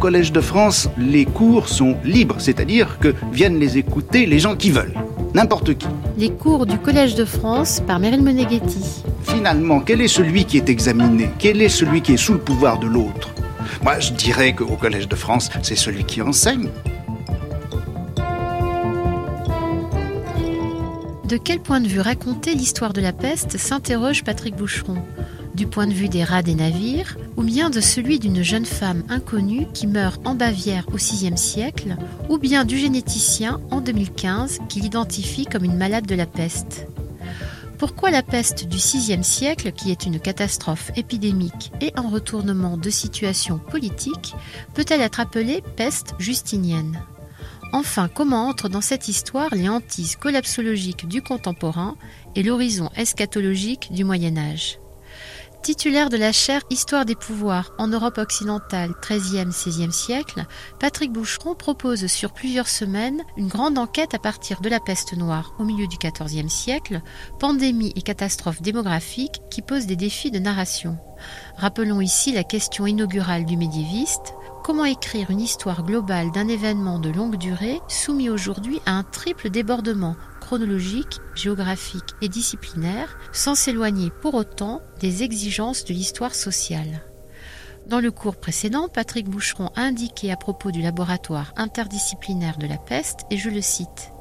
Collège de France, les cours sont libres, c'est-à-dire que viennent les écouter les gens qui veulent, n'importe qui. Les cours du Collège de France par Meryl Moneghetti. Finalement, quel est celui qui est examiné? Quel est celui qui est sous le pouvoir de l'autre? Moi, je dirais qu'au Collège de France, c'est celui qui enseigne. De quel point de vue raconter l'histoire de la peste s'interroge Patrick Boucheron? Du point de vue des rats des navires ou bien de celui d'une jeune femme inconnue qui meurt en Bavière au VIe siècle ou bien du généticien en 2015 qui l'identifie comme une malade de la peste. Pourquoi la peste du VIe siècle, qui est une catastrophe épidémique et un retournement de situation politique, peut-elle être appelée peste justinienne? Enfin, comment entre dans cette histoire les hantises collapsologiques du contemporain et l'horizon eschatologique du Moyen Âge? Titulaire de la chaire Histoire des pouvoirs en Europe occidentale 13e-16e siècle, Patrick Boucheron propose sur plusieurs semaines une grande enquête à partir de la peste noire au milieu du XIVe siècle, pandémie et catastrophe démographique qui posent des défis de narration. Rappelons ici la question inaugurale du médiéviste Comment écrire une histoire globale d'un événement de longue durée soumis aujourd'hui à un triple débordement? Chronologique, géographique et disciplinaire sans s'éloigner pour autant des exigences de l'histoire sociale dans le cours précédent, Patrick Boucheron a indiqué à propos du laboratoire interdisciplinaire de la peste, et je le cite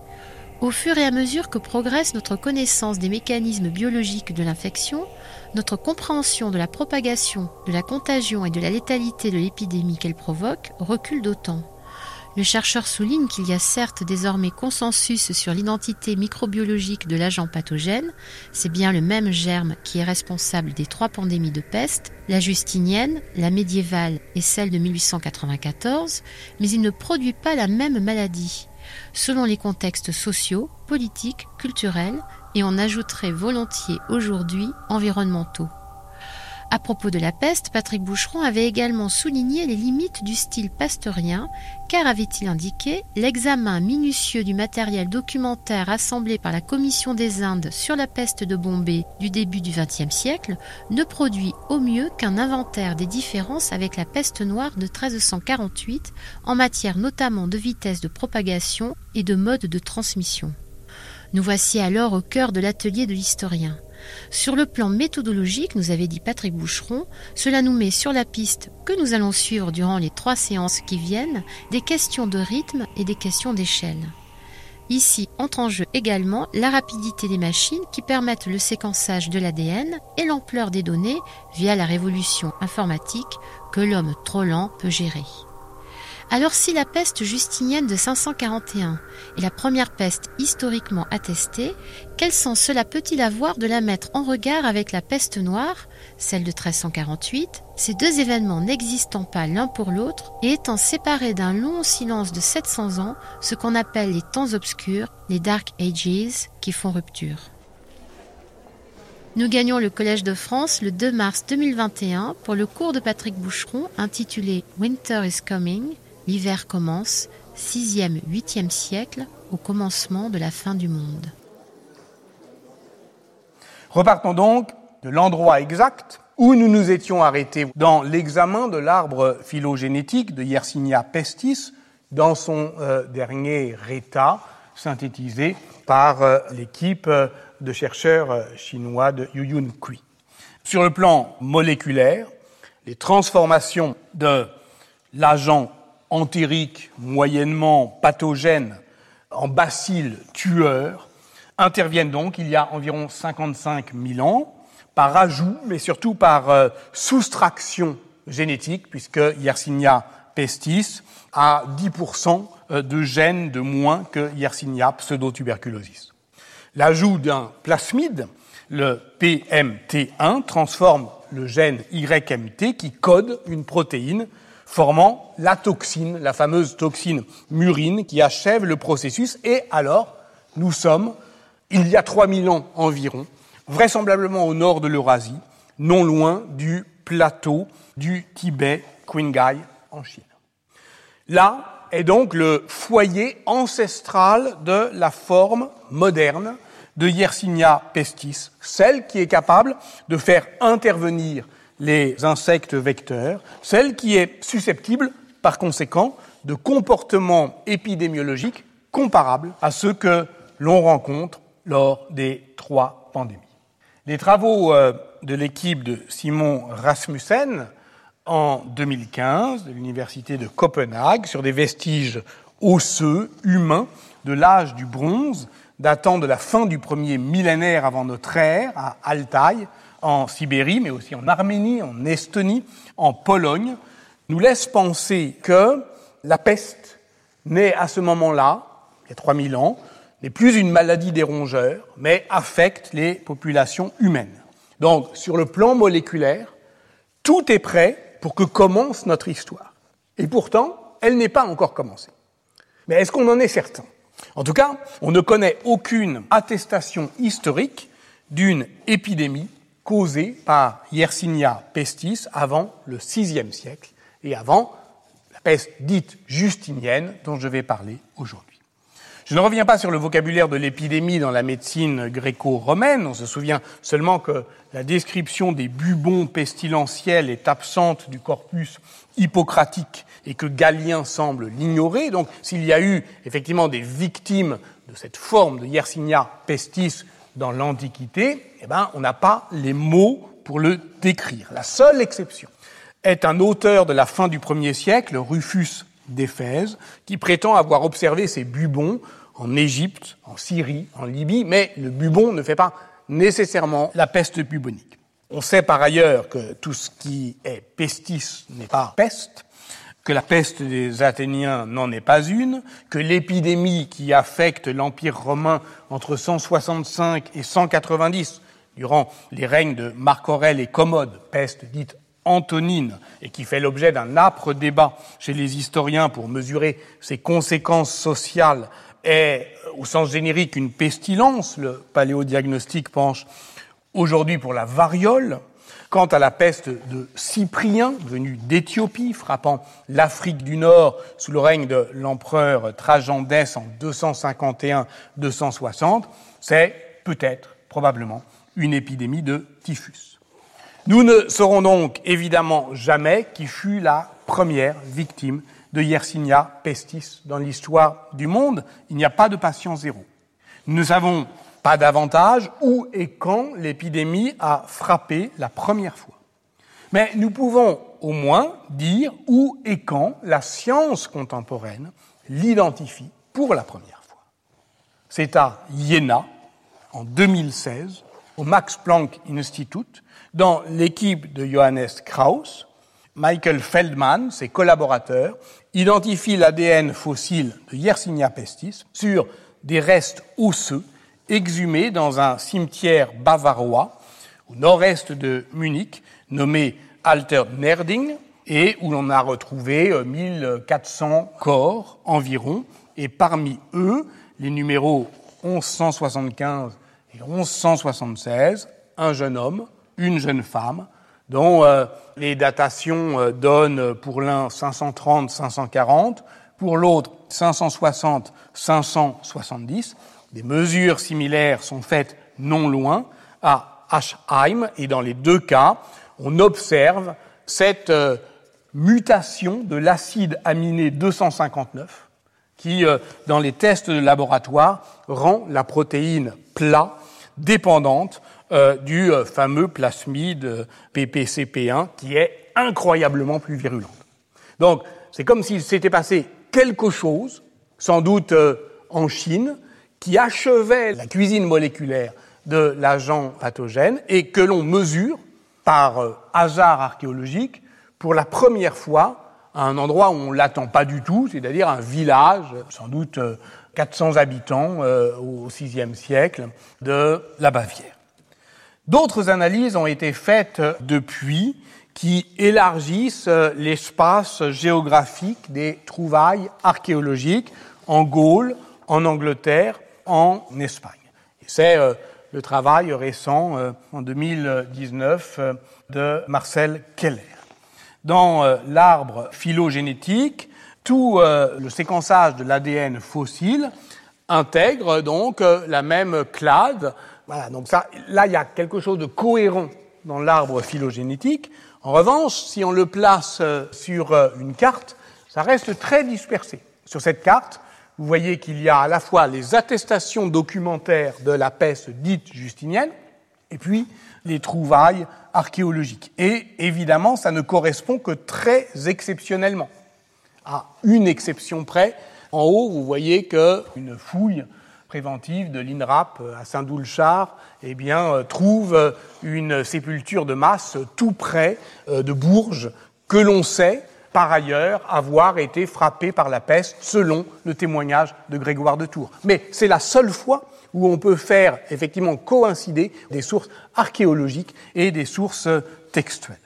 au fur et à mesure que progresse notre connaissance des mécanismes biologiques de l'infection, notre compréhension de la propagation, de la contagion et de la létalité de l'épidémie qu'elle provoque recule d'autant. Le chercheur souligne qu'il y a certes désormais consensus sur l'identité microbiologique de l'agent pathogène, c'est bien le même germe qui est responsable des trois pandémies de peste, la justinienne, la médiévale et celle de 1894, mais il ne produit pas la même maladie. Selon les contextes sociaux, politiques, culturels, et on ajouterait volontiers aujourd'hui environnementaux. À propos de la peste, Patrick Boucheron avait également souligné les limites du style pasteurien, car avait-il indiqué, l'examen minutieux du matériel documentaire assemblé par la Commission des Indes sur la peste de Bombay du début du XXe siècle ne produit au mieux qu'un inventaire des différences avec la peste noire de 1348 en matière notamment de vitesse de propagation et de mode de transmission. Nous voici alors au cœur de l'atelier de l'historien. Sur le plan méthodologique, nous avait dit Patrick Boucheron, cela nous met sur la piste que nous allons suivre durant les trois séances qui viennent des questions de rythme et des questions d'échelle. Ici entre en jeu également la rapidité des machines qui permettent le séquençage de l'ADN et l'ampleur des données via la révolution informatique que l'homme trop lent peut gérer. Alors si la peste justinienne de 541 est la première peste historiquement attestée, quel sens cela peut-il avoir de la mettre en regard avec la peste noire, celle de 1348, ces deux événements n'existant pas l'un pour l'autre et étant séparés d'un long silence de 700 ans, ce qu'on appelle les temps obscurs, les Dark Ages, qui font rupture. Nous gagnons le Collège de France le 2 mars 2021 pour le cours de Patrick Boucheron intitulé Winter is Coming, L'hiver commence, 6e, 8e siècle, au commencement de la fin du monde. Repartons donc de l'endroit exact où nous nous étions arrêtés dans l'examen de l'arbre phylogénétique de Yersinia pestis dans son euh, dernier état synthétisé par euh, l'équipe euh, de chercheurs chinois de Yuyun Kui. Sur le plan moléculaire, les transformations de l'agent entérique moyennement pathogène en bacilles tueurs interviennent donc il y a environ 55 000 ans par ajout, mais surtout par euh, soustraction génétique, puisque Yersinia pestis a 10% euh, de gènes de moins que Yersinia pseudotuberculosis. L'ajout d'un plasmide, le PMT1, transforme le gène YMT qui code une protéine formant la toxine, la fameuse toxine murine qui achève le processus. Et alors, nous sommes, il y a 3000 ans environ, vraisemblablement au nord de l'Eurasie, non loin du plateau du Tibet, Qinghai, en Chine. Là est donc le foyer ancestral de la forme moderne de Yersinia pestis, celle qui est capable de faire intervenir les insectes vecteurs, celle qui est susceptible par conséquent de comportements épidémiologiques comparables à ceux que l'on rencontre lors des trois pandémies. Les travaux euh, de l'équipe de Simon Rasmussen en 2015 de l'Université de Copenhague sur des vestiges osseux humains de l'âge du bronze datant de la fin du premier millénaire avant notre ère à Altaï, en Sibérie, mais aussi en Arménie, en Estonie, en Pologne, nous laisse penser que la peste naît à ce moment-là, il y a 3000 ans, n'est plus une maladie des rongeurs, mais affecte les populations humaines. Donc, sur le plan moléculaire, tout est prêt pour que commence notre histoire. Et pourtant, elle n'est pas encore commencée. Mais est-ce qu'on en est certain? En tout cas, on ne connaît aucune attestation historique d'une épidémie causée par Yersinia pestis avant le VIe siècle et avant la peste dite justinienne dont je vais parler aujourd'hui. Je ne reviens pas sur le vocabulaire de l'épidémie dans la médecine gréco-romaine. On se souvient seulement que la description des bubons pestilentiels est absente du corpus hippocratique et que Galien semble l'ignorer. Donc, s'il y a eu effectivement des victimes de cette forme de Yersinia pestis dans l'Antiquité, eh ben, on n'a pas les mots pour le décrire. La seule exception est un auteur de la fin du premier siècle, Rufus d'Éphèse, qui prétend avoir observé ces bubons en Égypte, en Syrie, en Libye, mais le bubon ne fait pas nécessairement la peste bubonique. On sait par ailleurs que tout ce qui est pestis n'est pas peste, que la peste des Athéniens n'en est pas une, que l'épidémie qui affecte l'Empire romain entre 165 et 190, durant les règnes de Marc Aurèle et Commode, peste dite antonine, et qui fait l'objet d'un âpre débat chez les historiens pour mesurer ses conséquences sociales est, au sens générique, une pestilence. Le paléodiagnostic penche aujourd'hui pour la variole. Quant à la peste de Cyprien, venu d'Éthiopie, frappant l'Afrique du Nord sous le règne de l'empereur Trajan d'Es en 251-260, c'est peut-être, probablement, une épidémie de typhus. Nous ne saurons donc évidemment jamais qui fut la première victime de Yersinia pestis dans l'histoire du monde. Il n'y a pas de patient zéro. Nous savons pas davantage où et quand l'épidémie a frappé la première fois. Mais nous pouvons au moins dire où et quand la science contemporaine l'identifie pour la première fois. C'est à Jena, en 2016, au Max Planck Institute, dans l'équipe de Johannes Krauss, Michael Feldman, ses collaborateurs, identifient l'ADN fossile de Yersinia pestis sur des restes osseux exhumés dans un cimetière bavarois au nord-est de Munich, nommé Alter Nerding, et où l'on a retrouvé 1400 euh, corps environ, et parmi eux, les numéros 1175 et 1176, un jeune homme, une jeune femme, dont euh, les datations euh, donnent pour l'un 530-540, pour l'autre 560-570. Des mesures similaires sont faites non loin, à Aschheim, et dans les deux cas, on observe cette euh, mutation de l'acide aminé 259 qui, dans les tests de laboratoire, rend la protéine plat dépendante euh, du euh, fameux plasmide euh, PPCP1 qui est incroyablement plus virulente. Donc, c'est comme s'il s'était passé quelque chose, sans doute en Chine, qui achevait la cuisine moléculaire de l'agent pathogène et que l'on mesure par hasard archéologique pour la première fois à un endroit où on l'attend pas du tout, c'est-à-dire un village, sans doute 400 habitants au VIe siècle, de la Bavière. D'autres analyses ont été faites depuis qui élargissent l'espace géographique des trouvailles archéologiques en Gaule, en Angleterre, en Espagne. C'est euh, le travail récent euh, en 2019 euh, de Marcel Keller. Dans l'arbre phylogénétique, tout le séquençage de l'ADN fossile intègre donc la même clade voilà, donc là, il y a quelque chose de cohérent dans l'arbre phylogénétique. En revanche, si on le place euh, sur euh, une carte, Ça reste très dispersé. Sur cette carte, vous voyez qu'il y a à la fois les attestations documentaires de la peste dite justinienne, et puis les trouvailles archéologiques. Et évidemment, ça ne correspond que très exceptionnellement. À une exception près, en haut, vous voyez qu'une fouille préventive de l'INRAP à Saint-Doulchard eh euh, trouve une sépulture de masse tout près euh, de Bourges, que l'on sait par ailleurs avoir été frappée par la peste, selon le témoignage de Grégoire de Tours. Mais c'est la seule fois où on peut faire effectivement coïncider des sources archéologiques et des sources textuelles.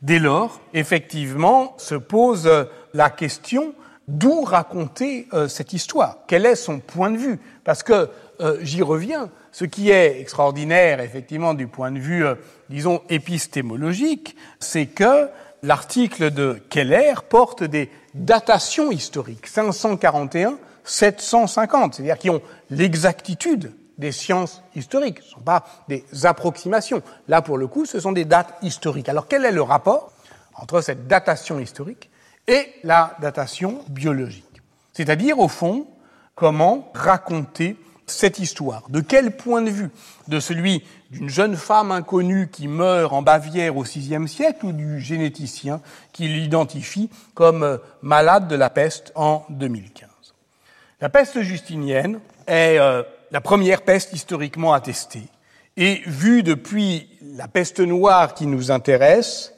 Dès lors, effectivement, se pose la question d'où raconter euh, cette histoire? Quel est son point de vue? Parce que, euh, j'y reviens, ce qui est extraordinaire, effectivement, du point de vue, euh, disons, épistémologique, c'est que l'article de Keller porte des datations historiques, 541, 750, c'est-à-dire qui ont l'exactitude des sciences historiques, ce ne sont pas des approximations. Là, pour le coup, ce sont des dates historiques. Alors, quel est le rapport entre cette datation historique et la datation biologique? C'est-à-dire, au fond, comment raconter cette histoire? De quel point de vue? De celui d'une jeune femme inconnue qui meurt en Bavière au VIe siècle ou du généticien qui l'identifie comme euh, malade de la peste en 2015 La peste justinienne est euh, la première peste historiquement attestée et vue depuis la peste noire qui nous intéresse,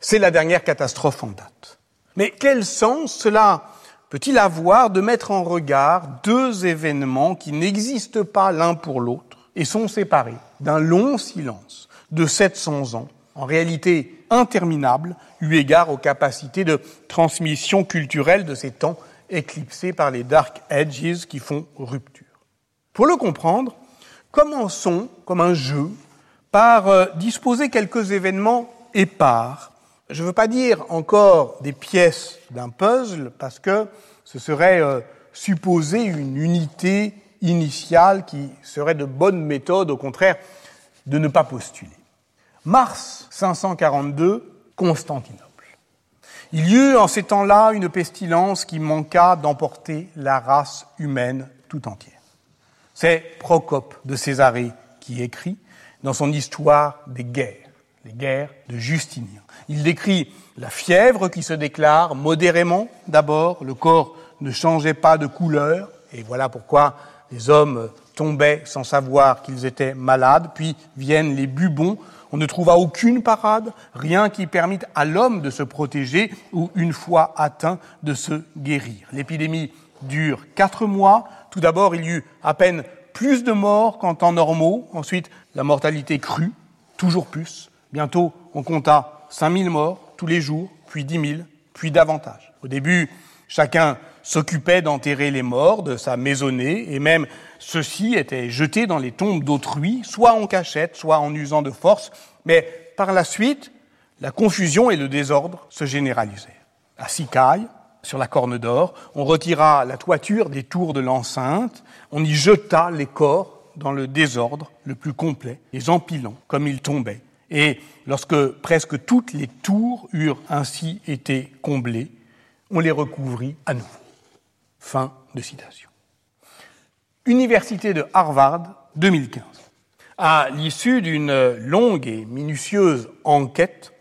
c'est la dernière catastrophe en date. Mais quel sens cela peut-il avoir de mettre en regard deux événements qui n'existent pas l'un pour l'autre et sont séparés d'un long silence de 700 ans, en réalité interminable, eu égard aux capacités de transmission culturelle de ces temps éclipsés par les dark edges qui font rupture. Pour le comprendre, commençons comme un jeu par euh, disposer quelques événements épars je ne veux pas dire encore des pièces d'un puzzle, parce que ce serait euh, supposer une unité initiale qui serait de bonne méthode, au contraire, de ne pas postuler. Mars 542, Constantinople. Il y eut en ces temps-là une pestilence qui manqua d'emporter la race humaine tout entière. C'est Procope de Césarée qui écrit dans son histoire des guerres, les guerres de Justinien. Il décrit la fièvre qui se déclare modérément d'abord, le corps ne changeait pas de couleur, et voilà pourquoi les hommes tombaient sans savoir qu'ils étaient malades, puis viennent les bubons, on ne trouva aucune parade, rien qui permite à l'homme de se protéger ou, une fois atteint, de se guérir. L'épidémie dure quatre mois. Tout d'abord, il y eut à peine plus de morts qu'en temps normaux. Ensuite, la mortalité crut, toujours plus. Bientôt, on compta 5000 morts tous les jours, puis 10 000, puis davantage. Au début, chacun s'occupait d'enterrer les morts de sa maisonnée, et même ceux-ci étaient jetés dans les tombes d'autrui, soit en cachette, soit en usant de force, mais par la suite, la confusion et le désordre se généralisèrent. À Sicaille, sur la Corne d'Or, on retira la toiture des tours de l'enceinte, on y jeta les corps dans le désordre le plus complet, les empilant comme ils tombaient, et lorsque presque toutes les tours eurent ainsi été comblées, on les recouvrit à nouveau. Fin de citation. Université de Harvard, 2015. À l'issue d'une longue et minutieuse enquête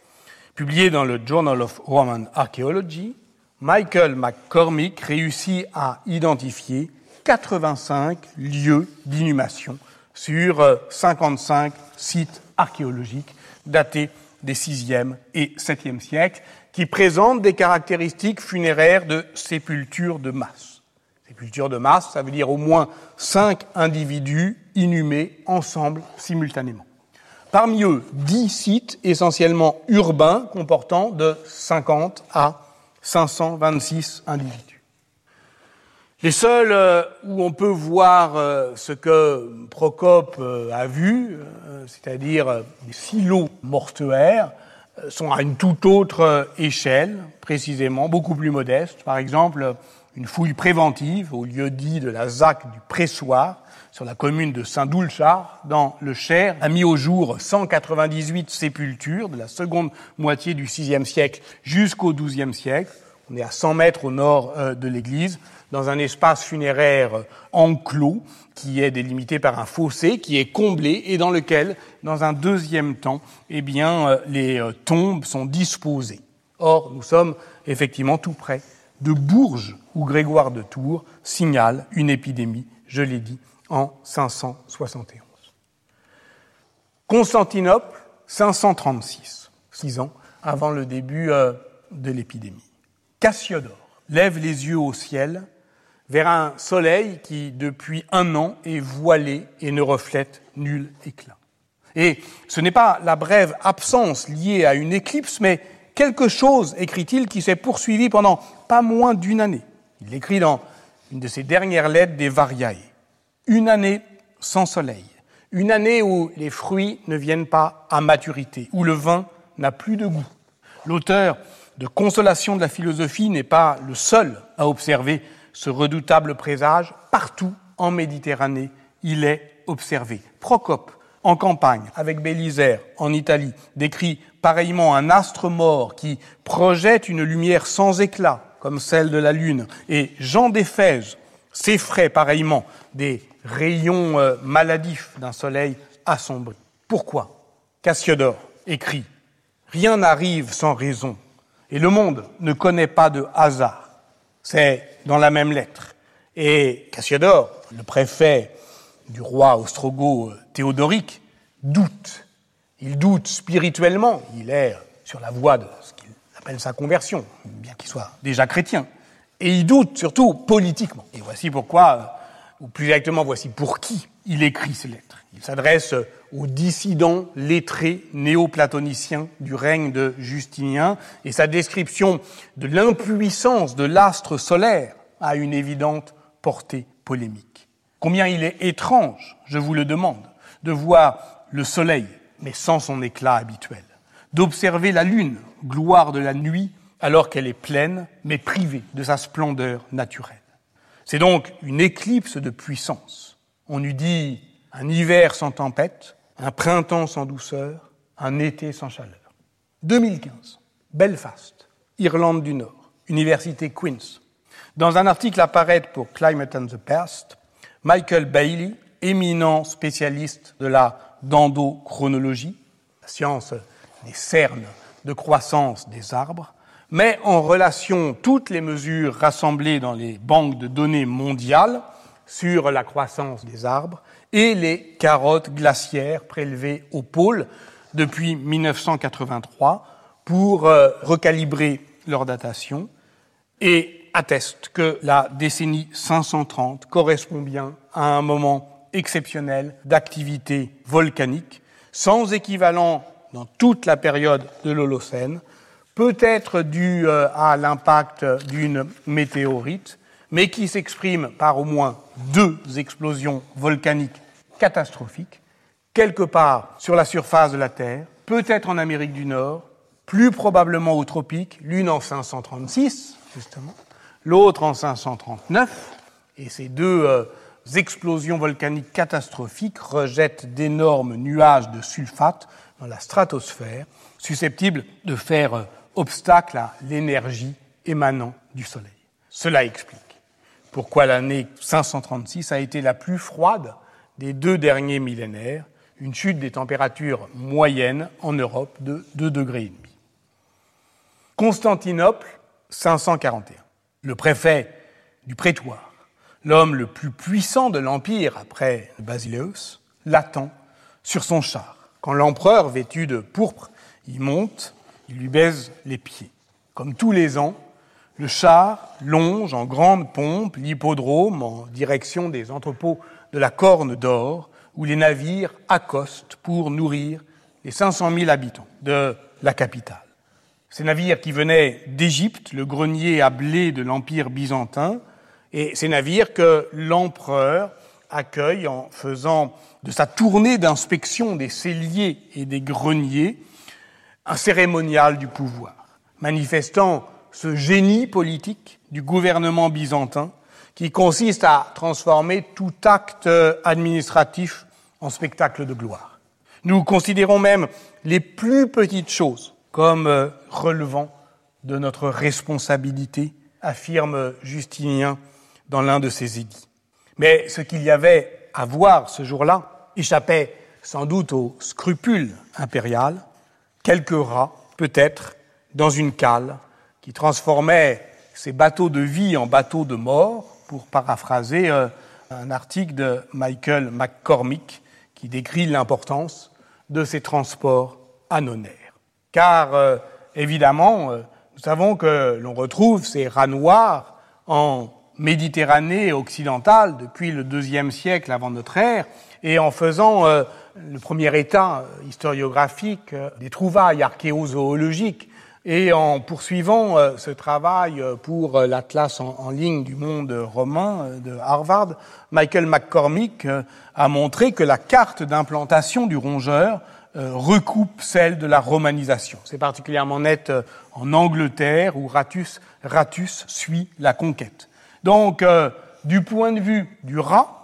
publiée dans le Journal of Roman Archaeology, Michael McCormick réussit à identifier 85 lieux d'inhumation sur 55 sites archéologiques datés des 6e et 7e siècles, qui présentent des caractéristiques funéraires de sépulture de masse. Sépulture de masse, ça veut dire au moins cinq individus inhumés ensemble simultanément. Parmi eux, dix sites essentiellement urbains comportant de 50 à 526 individus. Les seuls euh, où on peut voir euh, ce que Procope euh, a vu, c'est-à-dire des silos mortuaires, sont à une toute autre échelle, précisément, beaucoup plus modeste. Par exemple, une fouille préventive au lieu dit de la ZAC du Pressoir, sur la commune de Saint-Doulchard, dans le Cher, a mis au jour 198 sépultures de la seconde moitié du VIe siècle jusqu'au XIIe siècle, On est à 100 mètres au nord euh, de l'église, dans un espace funéraire enclos qui est délimité par un fossé, qui est comblé et dans lequel, dans un deuxième temps, eh bien, euh, les euh, tombes sont disposées. Or, nous sommes effectivement tout près de Bourges, où Grégoire de Tours signale une épidémie, je l'ai dit, en 571. Constantinople, 536, six ans avant le début de l'épidémie. Cassiodore lève les yeux au ciel vers un soleil qui, depuis un an, est voilé et ne reflète nul éclat. Et ce n'est pas la brève absence liée à une éclipse, mais quelque chose, écrit-il, qui s'est poursuivi pendant pas moins d'une année. Il écrit dans une de ses dernières lettres des Variae. Une année sans soleil. Une année où les fruits ne viennent pas à maturité, où le vin n'a plus de goût. L'auteur de consolation de la philosophie n'est pas le seul à observer ce redoutable présage. Partout en Méditerranée, il est observé. Procope, en campagne, avec Bélisère, en Italie, décrit pareillement un astre mort qui projette une lumière sans éclat, comme celle de la Lune. Et Jean d'Éphèse s'effraie pareillement des rayons euh, maladifs d'un soleil assombri. Pourquoi? Cassiodore écrit Rien n'arrive sans raison et le monde ne connaît pas de hasard. C'est dans la même lettre. Et Cassiodore, le préfet du roi ostrogo Théodoric, doute. Il doute spirituellement. Il est sur la voie de ce qu'il appelle sa conversion, bien qu'il soit déjà chrétien. Et il doute surtout politiquement. Et voici pourquoi, ou plus exactement, voici pour qui il écrit ces lettres. Il s'adresse aux dissidents lettrés néo-platoniciens du règne de Justinien, et sa description de l'impuissance de l'astre solaire a une évidente portée polémique. Combien il est étrange, je vous le demande, de voir le soleil, mais sans son éclat habituel, d'observer la lune, gloire de la nuit, alors qu'elle est pleine, mais privée de sa splendeur naturelle. C'est donc une éclipse de puissance. On eût dit un hiver sans tempête, un printemps sans douceur, un été sans chaleur. 2015, Belfast, Irlande du Nord, Université Queen's. Dans un article à pour Climate and the Past, Michael Bailey, éminent spécialiste de la dendrochronologie, la science des cernes de croissance des arbres, met en relation toutes les mesures rassemblées dans les banques de données mondiales sur la croissance des arbres et les carottes glaciaires prélevées au pôle depuis 1983 pour euh, recalibrer leur datation et atteste que la décennie 530 correspond bien à un moment exceptionnel d'activité volcanique sans équivalent dans toute la période de l'Holocène, peut être dû euh, à l'impact d'une météorite, mais qui s'exprime par au moins deux explosions volcaniques catastrophiques, quelque part sur la surface de la Terre, peut-être en Amérique du Nord, plus probablement aux tropiques, l'une en 536, justement, l'autre en 539, et ces deux euh, explosions volcaniques catastrophiques rejettent d'énormes nuages de sulfate dans la stratosphère, susceptibles de faire euh, obstacle à l'énergie émanant du Soleil. Cela explique pourquoi l'année 536 a été la plus froide des deux derniers millénaires, une chute des températures moyennes en Europe de 2 degrés et demi. Constantinople, 541. Le préfet du prétoire, l'homme le plus puissant de l'empire après Basileus, l'attend sur son char. Quand l'empereur, vêtu de pourpre, y monte, il lui baise les pieds. Comme tous les ans, le char longe en grande pompe l'hippodrome en direction des entrepôts de la Corne d'Or, où les navires accostent pour nourrir les 500 000 habitants de la capitale. Ces navires qui venaient d'Égypte, le grenier à blé de l'Empire byzantin, et ces navires que l'empereur accueille en faisant de sa tournée d'inspection des celliers et des greniers un cérémonial du pouvoir, manifestant ce génie politique du gouvernement byzantin qui consiste à transformer tout acte administratif en spectacle de gloire. Nous considérons même les plus petites choses comme euh, relevant de notre responsabilité, affirme Justinien dans l'un de ses édits. Mais ce qu'il y avait à voir ce jour-là échappait sans doute au scrupule impérial, quelques rats, peut-être, dans une cale, qui transformait ces bateaux de vie en bateaux de mort, pour paraphraser euh, un article de Michael McCormick qui décrit l'importance de ces transports annonaires. Car, euh, évidemment, euh, nous savons que l'on retrouve ces rats noirs en Méditerranée occidentale depuis le deuxième siècle avant notre ère, et en faisant le premier état historiographique des trouvailles archéozoologiques et en poursuivant ce travail pour l'Atlas en, ligne du monde romain de Harvard, Michael McCormick a montré que la carte d'implantation du rongeur euh, recoupe celle de la romanisation. C'est particulièrement net euh, en Angleterre où Ratus, Ratus suit la conquête. Donc, euh, du point de vue du rat,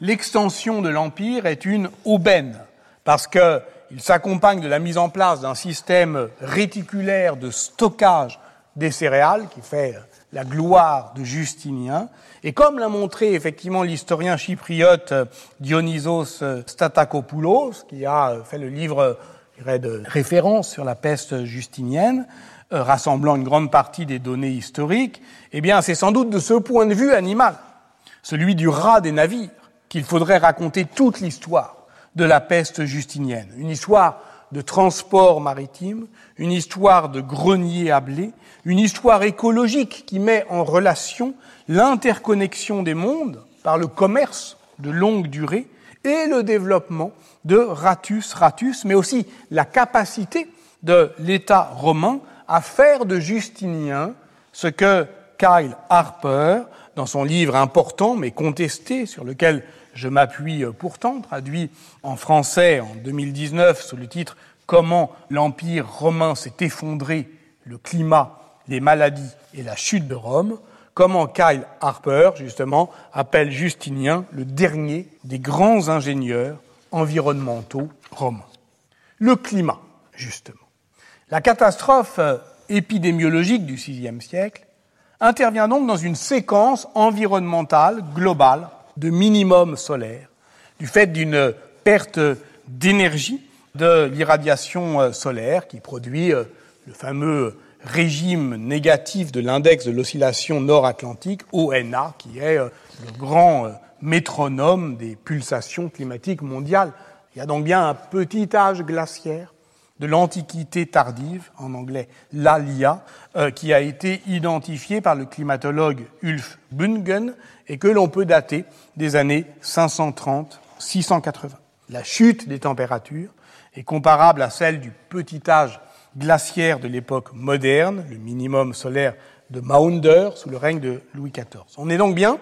l'extension de l'empire est une aubaine parce qu'il s'accompagne de la mise en place d'un système réticulaire de stockage des céréales qui fait la gloire de Justinien. Et comme l'a montré effectivement l'historien chypriote euh, Dionysos euh, Statakopoulos, qui a euh, fait le livre de référence sur la peste justinienne, rassemblant une grande partie des données historiques, eh bien c'est sans doute de ce point de vue animal, celui du rat des navires, qu'il faudrait raconter toute l'histoire de la peste justinienne. Une histoire de transport maritime, une histoire de grenier à blé, une histoire écologique qui met en relation l'interconnexion des mondes par le commerce de longue durée et le développement de ratus ratus, mais aussi la capacité de l'État romain à faire de Justinien ce que Kyle Harper, dans son livre important mais contesté, sur lequel je m'appuie pourtant, traduit en français en 2019 sous le titre Comment l'Empire romain s'est effondré, le climat les maladies et la chute de Rome, comment Kyle Harper, justement, appelle Justinien le dernier des grands ingénieurs environnementaux romains. Le climat, justement. La catastrophe euh, épidémiologique du VIe siècle intervient donc dans une séquence environnementale globale de minimum solaire, du fait d'une perte d'énergie de l'irradiation euh, solaire qui produit euh, le fameux régime négatif de l'index de l'oscillation nord-atlantique, ONA, qui est euh, le grand métronome des pulsations climatiques mondiales. Il y a donc bien un petit âge glaciaire de l'Antiquité tardive, en anglais l'Alia, euh, qui a été identifié par le climatologue Ulf Bungen et que l'on peut dater des années 530-680. La chute des températures est comparable à celle du petit âge glaciaire de l'époque moderne, le minimum solaire de Maunder sous le règne de Louis XIV. On est donc bien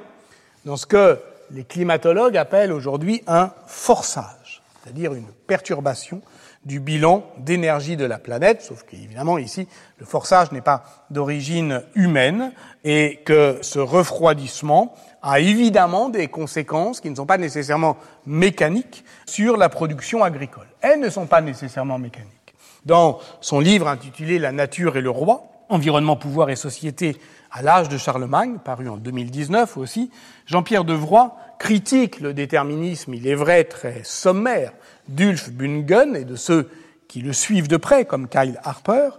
dans ce que les climatologues appellent aujourd'hui un forçage, c'est-à-dire une perturbation du bilan d'énergie de la planète, sauf qu'évidemment ici, le forçage n'est pas d'origine humaine et que ce refroidissement a évidemment des conséquences qui ne sont pas nécessairement mécaniques sur la production agricole. Elles ne sont pas nécessairement mécaniques. Dans son livre intitulé La nature et le roi, Environnement, pouvoir et société à l'âge de Charlemagne, paru en 2019 aussi, Jean-Pierre Devroy critique le déterminisme, il est vrai, très sommaire d'Ulf Bungen et de ceux qui le suivent de près, comme Kyle Harper,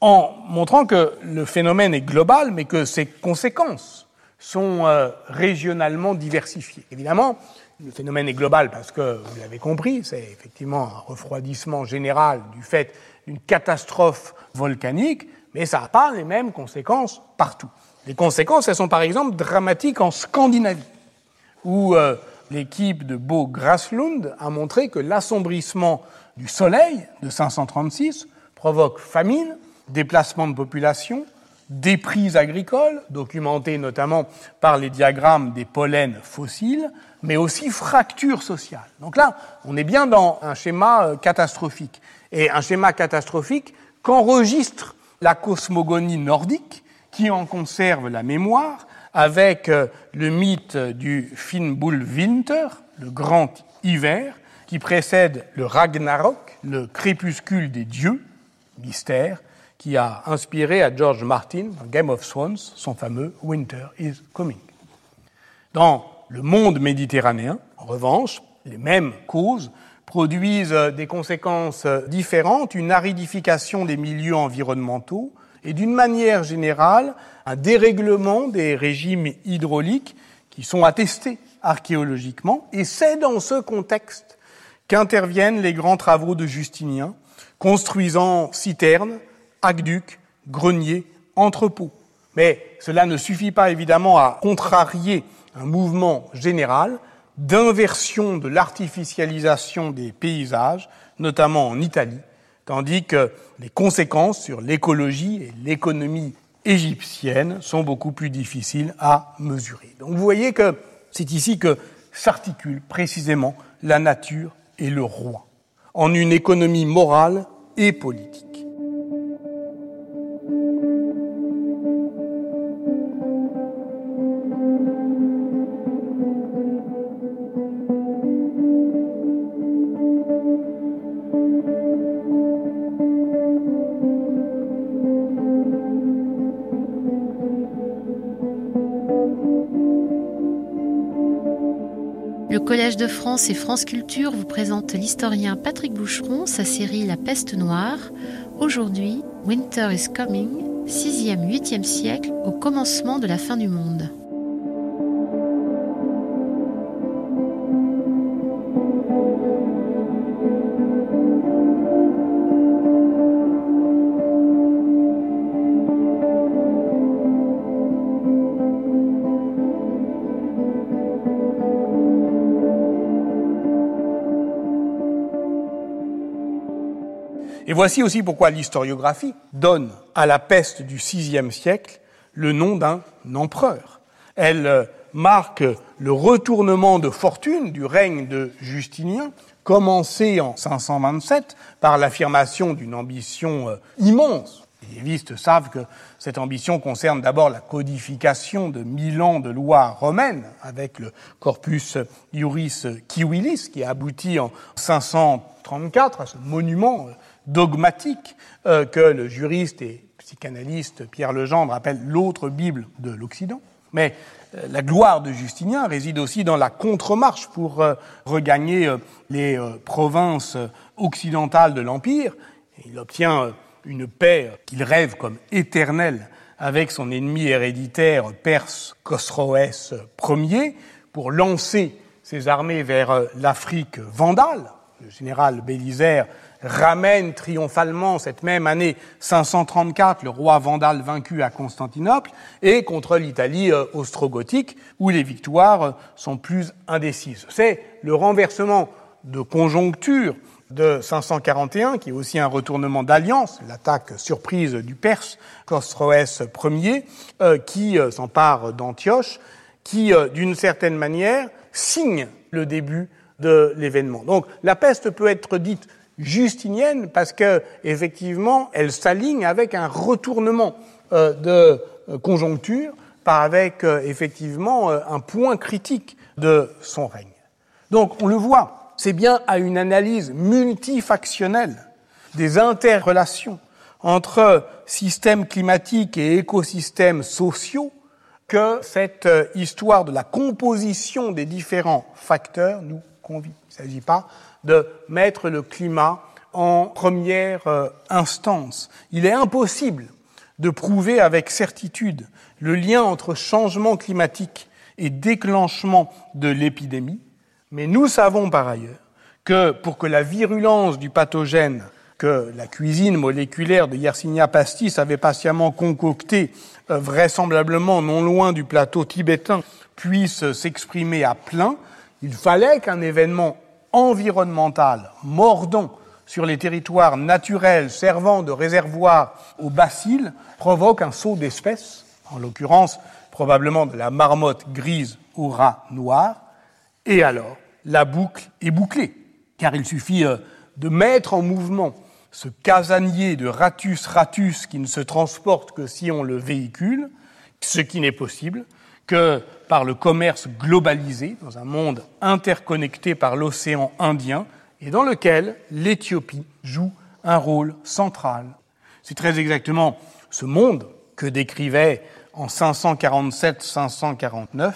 en montrant que le phénomène est global, mais que ses conséquences sont euh, régionalement diversifiées. Évidemment, le phénomène est global parce que, vous l'avez compris, c'est effectivement un refroidissement général du fait d'une catastrophe volcanique, mais ça n'a pas les mêmes conséquences partout. Les conséquences, elles sont par exemple dramatiques en Scandinavie, où euh, l'équipe de Bo Graslund a montré que l'assombrissement du soleil de 536 provoque famine, déplacement de population, déprise agricole, documentée notamment par les diagrammes des pollens fossiles, mais aussi fracture sociale. Donc là, on est bien dans un schéma euh, catastrophique. Et un schéma catastrophique qu'enregistre la cosmogonie nordique, qui en conserve la mémoire, avec euh, le mythe du Finnbull-Winter, le grand hiver, qui précède le Ragnarok, le crépuscule des dieux, mystère, qui a inspiré à George Martin, dans Game of Thrones, son fameux Winter is Coming. Dans le monde méditerranéen, en revanche, les mêmes causes produisent des conséquences différentes, une aridification des milieux environnementaux et d'une manière générale un dérèglement des régimes hydrauliques qui sont attestés archéologiquement. Et c'est dans ce contexte qu'interviennent les grands travaux de Justinien, construisant citernes, aqueducs, greniers, entrepôts. Mais cela ne suffit pas évidemment à contrarier un mouvement général d'inversion de l'artificialisation des paysages, notamment en Italie, tandis que les conséquences sur l'écologie et l'économie égyptienne sont beaucoup plus difficiles à mesurer. Donc vous voyez que c'est ici que s'articule précisément la nature et le roi, en une économie morale et politique. France et France Culture vous présente l'historien Patrick Boucheron, sa série La peste noire. Aujourd'hui, Winter is Coming, 6e, 8e siècle, au commencement de la fin du monde. Et voici aussi pourquoi l'historiographie donne à la peste du VIe siècle le nom d'un empereur. Elle euh, marque le retournement de fortune du règne de Justinien, commencé en 527 par l'affirmation d'une ambition euh, immense. Les lévistes savent que cette ambition concerne d'abord la codification de mille ans de lois romaines avec le corpus Iuris Civilis qui a abouti en 534 à ce monument euh, dogmatique euh, que le juriste et psychanalyste Pierre Legendre appelle l'autre Bible de l'Occident. Mais euh, la gloire de Justinien réside aussi dans la contre-marche pour euh, regagner les provinces occidentales de l'Empire. Il obtient une paix qu'il rêve comme éternelle avec son ennemi héréditaire perse Khosroès Ier pour lancer ses armées vers l'Afrique vandale. Le général Bélisaire ramène triomphalement cette même année 534 le roi Vandale vaincu à Constantinople et contre l'Italie euh, austro-gothique où les victoires euh, sont plus indécises. C'est le renversement de conjoncture de 541, qui est aussi un retournement d'alliance, l'attaque surprise du Perse Khosroès Ier, euh, qui s'empare d'Antioche, qui, d'une certaine manière, signe le début de l'événement. Donc la peste peut être dite justinienne parce que effectivement elle s'aligne avec un retournement euh, de euh, conjoncture par avec euh, effectivement un point critique de son règne. Donc on le voit, c'est bien à une analyse multifactionnelle des interrelations entre systèmes climatiques et écosystèmes sociaux que cette histoire de la composition des différents facteurs nous convie. Il ne s'agit pas de mettre le climat en première euh, instance. Il est impossible de prouver avec certitude le lien entre changement climatique et déclenchement de l'épidémie, mais nous savons par ailleurs que pour que la virulence du pathogène que la cuisine moléculaire de Yersinia pastis avait patiemment concocté, euh, vraisemblablement non loin du plateau tibétain, puisse s'exprimer à plein, il fallait qu'un événement environnemental mordant sur les territoires naturels servant de réservoir aux bacilles provoque un saut d'espèces, en l'occurrence probablement de la marmotte grise au rat noir, et alors la boucle est bouclée, car il suffit euh, de mettre en mouvement ce casanier de ratus ratus qui ne se transporte que si on le véhicule, ce qui n'est possible que par le commerce globalisé dans un monde interconnecté par l'océan Indien et dans lequel l'Éthiopie joue un rôle central. C'est très exactement ce monde que décrivait en 547-549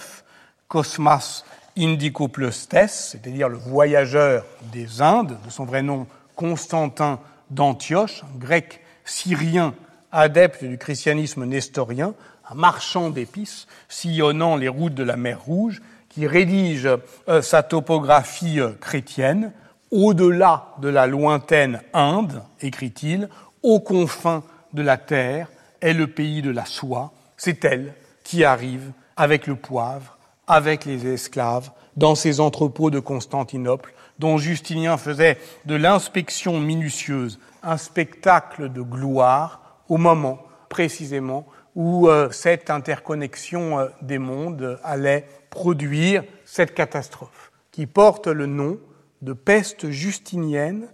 Cosmas Indicopleustes, c'est-à-dire le voyageur des Indes, de son vrai nom Constantin d'Antioche, grec syrien adepte du christianisme nestorien, un marchand d'épices sillonnant les routes de la mer Rouge, qui rédige euh, sa topographie euh, chrétienne au-delà de la lointaine Inde, écrit-il, aux confins de la terre est le pays de la soie. C'est elle qui arrive avec le poivre, avec les esclaves, dans ces entrepôts de Constantinople, dont Justinien faisait de l'inspection minutieuse un spectacle de gloire au moment précisément où euh, cette interconnexion euh, des mondes allait produire cette catastrophe qui porte le nom de peste justinienne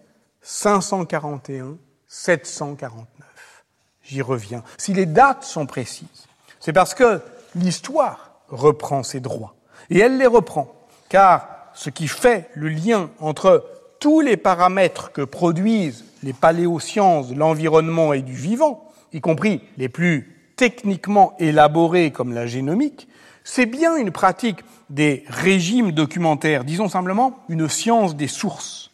541-749. J'y reviens. Si les dates sont précises, c'est parce que l'histoire reprend ses droits. Et elle les reprend, car ce qui fait le lien entre tous les paramètres que produisent les paléosciences de l'environnement et du vivant, y compris les plus techniquement élaborés comme la génomique, c'est bien une pratique des régimes documentaires, disons simplement une science des sources.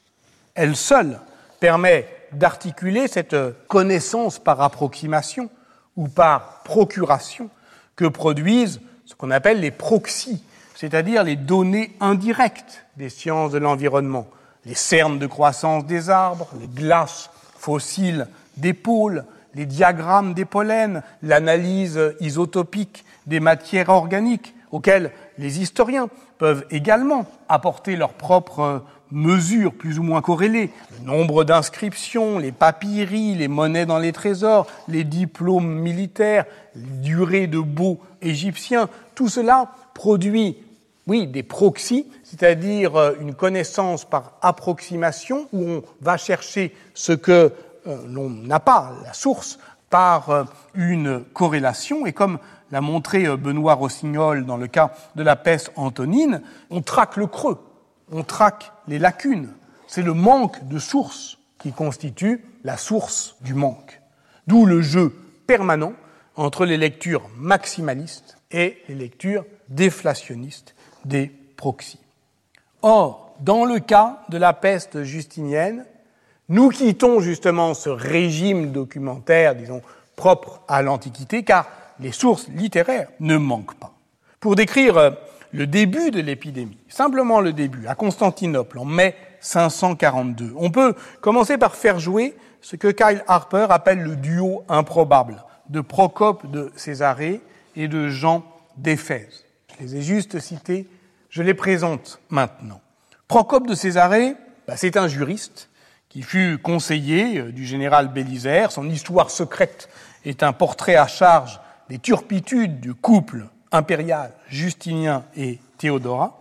Elle seule permet d'articuler cette connaissance par approximation ou par procuration que produisent ce qu'on appelle les proxys, c'est-à-dire les données indirectes des sciences de l'environnement, les cernes de croissance des arbres, les glaces fossiles des pôles, les diagrammes des pollens, l'analyse isotopique des matières organiques, auxquelles les historiens peuvent également apporter leurs propres mesures plus ou moins corrélées. Le nombre d'inscriptions, les papyries, les monnaies dans les trésors, les diplômes militaires, les durées de baux égyptiens, tout cela produit, oui, des proxys, c'est-à-dire euh, une connaissance par approximation où on va chercher ce que l'on n'a pas, la source, par euh, une corrélation. Et comme l'a montré Benoît Rossignol dans le cas de la peste antonine, on traque le creux, on traque les lacunes. C'est le manque de source qui constitue la source du manque. D'où le jeu permanent entre les lectures maximalistes et les lectures déflationnistes des proxys. Or, dans le cas de la peste justinienne, nous quittons justement ce régime documentaire, disons, propre à l'Antiquité, car les sources littéraires ne manquent pas. Pour décrire euh, le début de l'épidémie, simplement le début, à Constantinople, en mai 542, on peut commencer par faire jouer ce que Kyle Harper appelle le duo improbable de Procope de Césarée et de Jean d'Éphèse. Je les ai juste cités, je les présente maintenant. Procope de Césarée, bah, c'est un juriste qui fut conseiller euh, du général Bélisaire. Son histoire secrète est un portrait à charge des turpitudes du couple impérial Justinien et Théodora.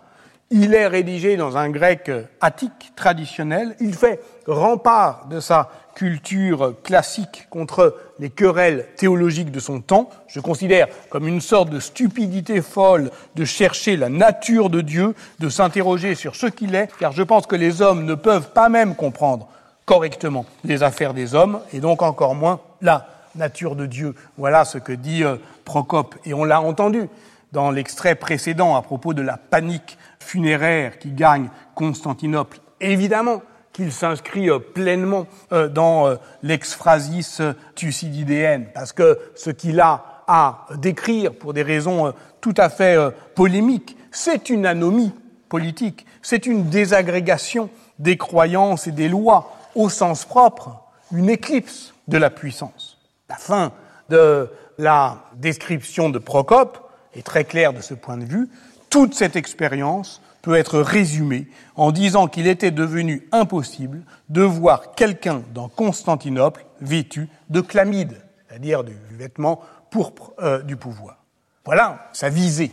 Il est rédigé dans un grec attique traditionnel. Il fait rempart de sa culture classique contre les querelles théologiques de son temps. Je considère comme une sorte de stupidité folle de chercher la nature de Dieu, de s'interroger sur ce qu'il est, car je pense que les hommes ne peuvent pas même comprendre correctement les affaires des hommes, et donc encore moins la nature de Dieu. Voilà ce que dit euh, Procope. Et on l'a entendu dans l'extrait précédent à propos de la panique funéraire qui gagne Constantinople. Évidemment qu'il s'inscrit euh, pleinement euh, dans l'exphrasis thucydidéenne, parce que ce qu'il a à décrire pour des raisons tout à fait polémiques, c'est une anomie politique, c'est une désagrégation des croyances et des lois au sens propre, une éclipse de la puissance. La fin de la description de Procope est très claire de ce point de vue. Toute cette expérience peut être résumée en disant qu'il était devenu impossible de voir quelqu'un dans Constantinople vêtu de chlamyde, c'est-à-dire du vêtement pourpre euh, du pouvoir. Voilà sa visée.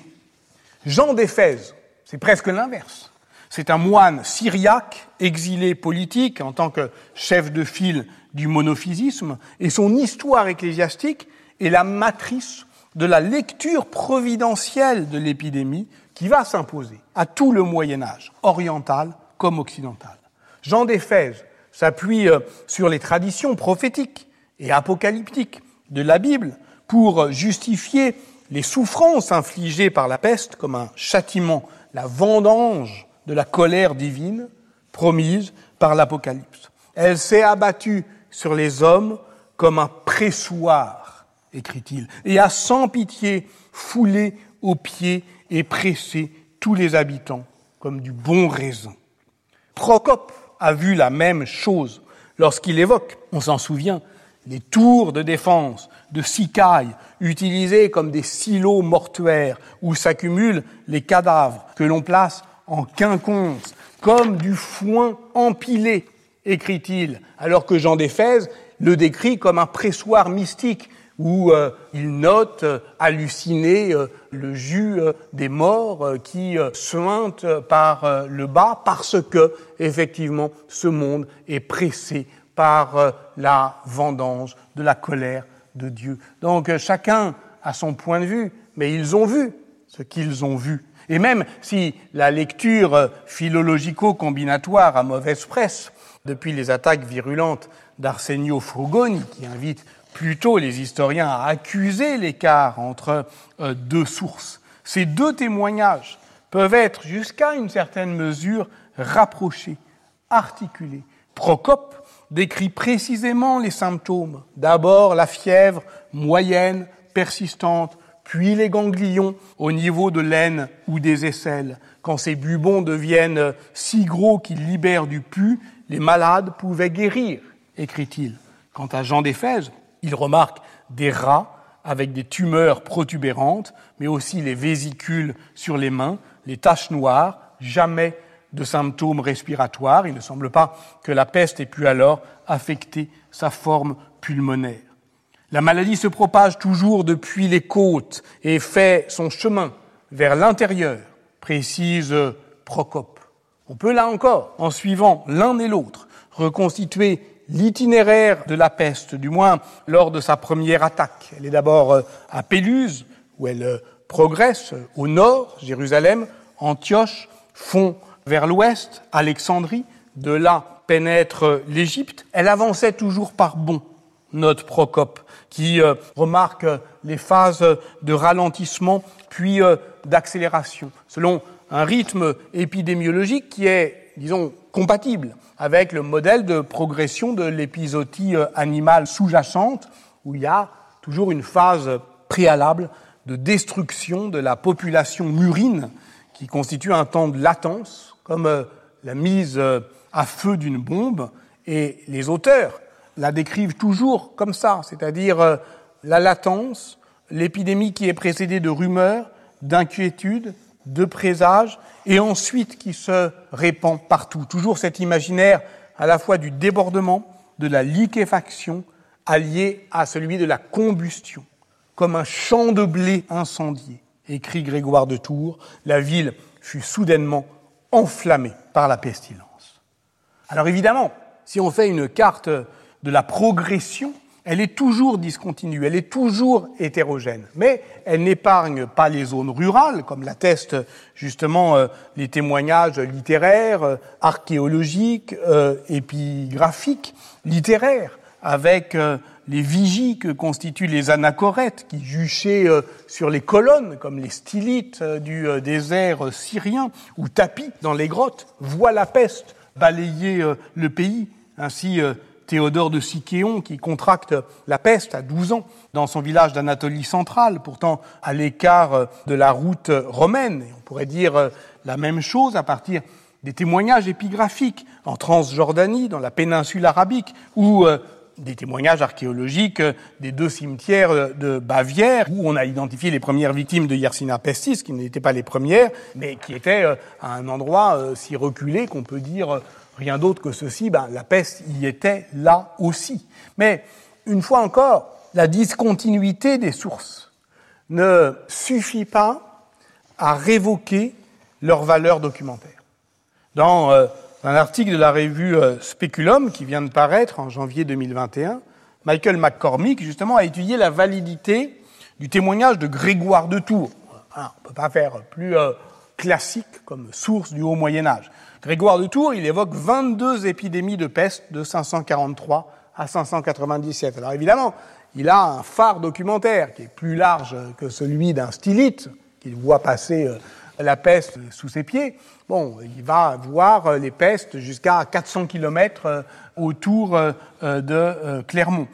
Jean d'Éphèse, c'est presque l'inverse. C'est un moine syriaque, exilé politique en tant que chef de file du monophysisme, et son histoire ecclésiastique est la matrice de la lecture providentielle de l'épidémie qui va s'imposer à tout le Moyen Âge, oriental comme occidental. Jean d'Éphèse s'appuie euh, sur les traditions prophétiques et apocalyptiques de la Bible pour justifier les souffrances infligées par la peste comme un châtiment, la vendange de la colère divine promise par l'Apocalypse. Elle s'est abattue sur les hommes comme un pressoir, écrit-il, et a sans pitié foulé aux pieds et pressé tous les habitants comme du bon raisin. Procope a vu la même chose lorsqu'il évoque, on s'en souvient, les tours de défense de Sicaille utilisées comme des silos mortuaires où s'accumulent les cadavres que l'on place en quinconce, comme du foin empilé, écrit-il, alors que Jean d'Éphèse le décrit comme un pressoir mystique où euh, il note euh, halluciné euh, le jus des morts qui suinte par le bas parce que effectivement ce monde est pressé par la vendange de la colère de Dieu. Donc chacun a son point de vue, mais ils ont vu ce qu'ils ont vu. Et même si la lecture philologico-combinatoire a mauvaise presse depuis les attaques virulentes d'Arsenio Frugoni, qui invite plutôt les historiens à accuser l'écart entre euh, deux sources. Ces deux témoignages peuvent être jusqu'à une certaine mesure rapprochés, articulés. Procope décrit précisément les symptômes. D'abord la fièvre moyenne, persistante, puis les ganglions au niveau de l'aine ou des aisselles. Quand ces bubons deviennent si gros qu'ils libèrent du pus, les malades pouvaient guérir, écrit-il. Quant à Jean d'Éphèse, il remarque des rats avec des tumeurs protubérantes, mais aussi les vésicules sur les mains, les taches noires, jamais de symptômes respiratoires. Il ne semble pas que la peste ait pu alors affecter sa forme pulmonaire. La maladie se propage toujours depuis les côtes et fait son chemin vers l'intérieur, précise Procope. On peut là encore, en suivant l'un et l'autre, reconstituer l'itinéraire de la peste, du moins lors de sa première attaque. Elle est d'abord euh, à Péluse, où elle euh, progresse au nord, Jérusalem, Antioche, fond vers l'ouest, Alexandrie, de là pénètre l'Égypte. Elle avançait toujours par bond, note Procope, qui euh, remarque les phases de ralentissement puis d'accélération, selon un rythme épidémiologique qui est, disons, compatible avec le modèle de progression de l'épisodie euh, animale sous-jacente, où il y a toujours une phase préalable de destruction de la population murine, qui constitue un temps de latence, comme euh, la mise euh, à feu d'une bombe, et les auteurs la décrivent toujours comme ça, c'est-à-dire la latence, l'épidémie qui est précédée de rumeurs, d'inquiétudes, de présage, et ensuite qui se répand partout. Toujours cet imaginaire à la fois du débordement, de la liquéfaction, allié à celui de la combustion, comme un champ de blé incendié. Écrit Grégoire de Tours, la ville fut soudainement enflammée par la pestilence. Alors évidemment, si on fait une carte de la progression elle est toujours discontinue, elle est toujours hétérogène, mais elle n'épargne pas les zones rurales, comme l'attestent justement euh, les témoignages littéraires, euh, archéologiques, euh, épigraphiques, littéraires, avec les vigies que constituent les anachorètes qui juchaient sur les colonnes, comme les stylites du désert syrien, ou tapis dans les grottes, voient la peste balayer le pays. Ainsi, Théodore de Sicéon qui contracte la peste à 12 ans dans son village d'Anatolie centrale, pourtant à l'écart de la route romaine. Et on pourrait dire la même chose à partir des témoignages épigraphiques en Transjordanie, dans la péninsule arabique, ou euh, des témoignages archéologiques des deux cimetières de Bavière, où on a identifié les premières victimes de Yersinia pestis, qui n'étaient pas les premières, mais qui étaient euh, à un endroit euh, si reculé qu'on peut dire rien d'autre que ceci, ben, la peste y était là aussi. Mais une fois encore, la discontinuité des sources ne suffit pas à révoquer leur valeur documentaire. Dans euh, un article de la revue euh, Speculum qui vient de paraître en janvier 2021, Michael McCormick justement a étudié la validité du témoignage de Grégoire de Tours. on ne peut pas faire plus euh, classique comme source du haut Moyen Âge. Grégoire de Tours, il évoque 22 épidémies de peste de 543 à 597. Alors évidemment, il a un phare documentaire qui est plus large que celui d'un stylite, qu'il voit passer euh, la peste sous ses pieds. Bon, il va voir euh, les pestes jusqu'à 400 km euh, autour de Clermont.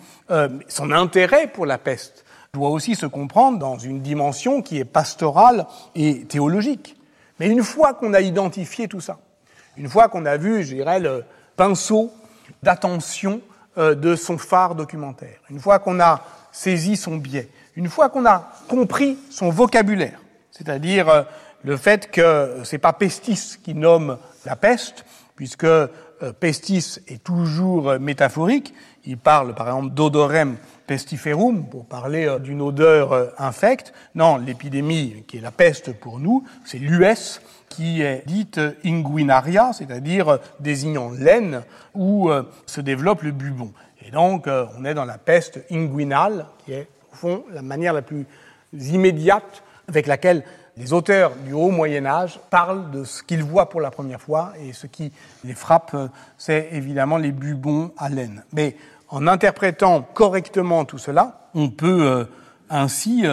Son intérêt pour la peste doit aussi se comprendre dans une dimension qui est pastorale et théologique. Mais une fois qu'on a identifié tout ça, une fois qu'on a vu, je dirais, le pinceau d'attention euh, de son phare documentaire, une fois qu'on a saisi son biais, une fois qu'on a compris son vocabulaire, c'est-à-dire euh, le fait que c'est pas Pestis qui nomme la peste, puisque euh, pestis est toujours métaphorique. Il parle par exemple d'odorem pestiferum pour parler d'une odeur infecte. Non, l'épidémie qui est la peste pour nous, c'est l'US qui est dite inguinaria, c'est-à-dire désignant l'aine où euh, se développe le bubon. Et donc, euh, on est dans la peste inguinale, qui est, au fond, la manière la plus immédiate avec laquelle les auteurs du haut Moyen Âge parlent de ce qu'ils voient pour la première fois, et ce qui les frappe, euh, c'est évidemment les bubons à laine. Mais en interprétant correctement tout cela, on peut ainsi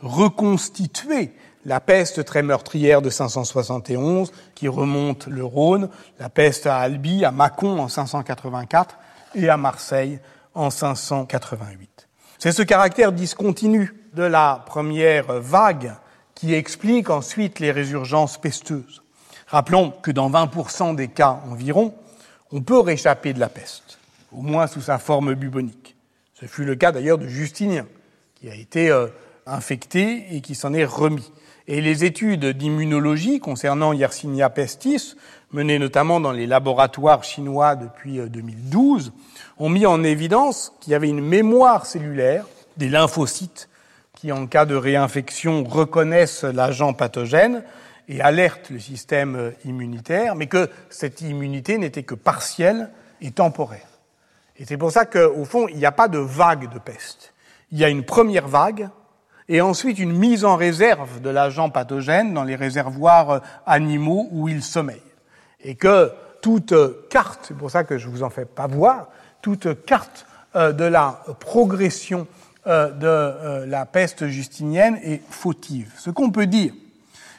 reconstituer la peste très meurtrière de 571 qui remonte le Rhône, la peste à Albi, à Mâcon en 584 et à Marseille en 588. C'est ce caractère discontinu de la première vague qui explique ensuite les résurgences pesteuses. Rappelons que dans 20% des cas environ, on peut réchapper de la peste, au moins sous sa forme bubonique. Ce fut le cas d'ailleurs de Justinien, qui a été euh, infecté et qui s'en est remis. Et les études d'immunologie concernant Yersinia pestis, menées notamment dans les laboratoires chinois depuis 2012, euh, ont mis en évidence qu'il y avait une mémoire cellulaire des lymphocytes qui, en cas de réinfection, reconnaissent l'agent pathogène et alertent le système euh, immunitaire, mais que cette immunité n'était que partielle et temporaire. Et c'est pour ça qu'au fond, il n'y a pas de vague de peste. Il y a une première vague et ensuite une mise en réserve de l'agent pathogène dans les réservoirs euh, animaux où il sommeille. Et que toute carte, c'est pour ça que je vous en fais pas voir, toute carte euh, de la progression euh, de la peste justinienne est fautive. Ce qu'on peut dire,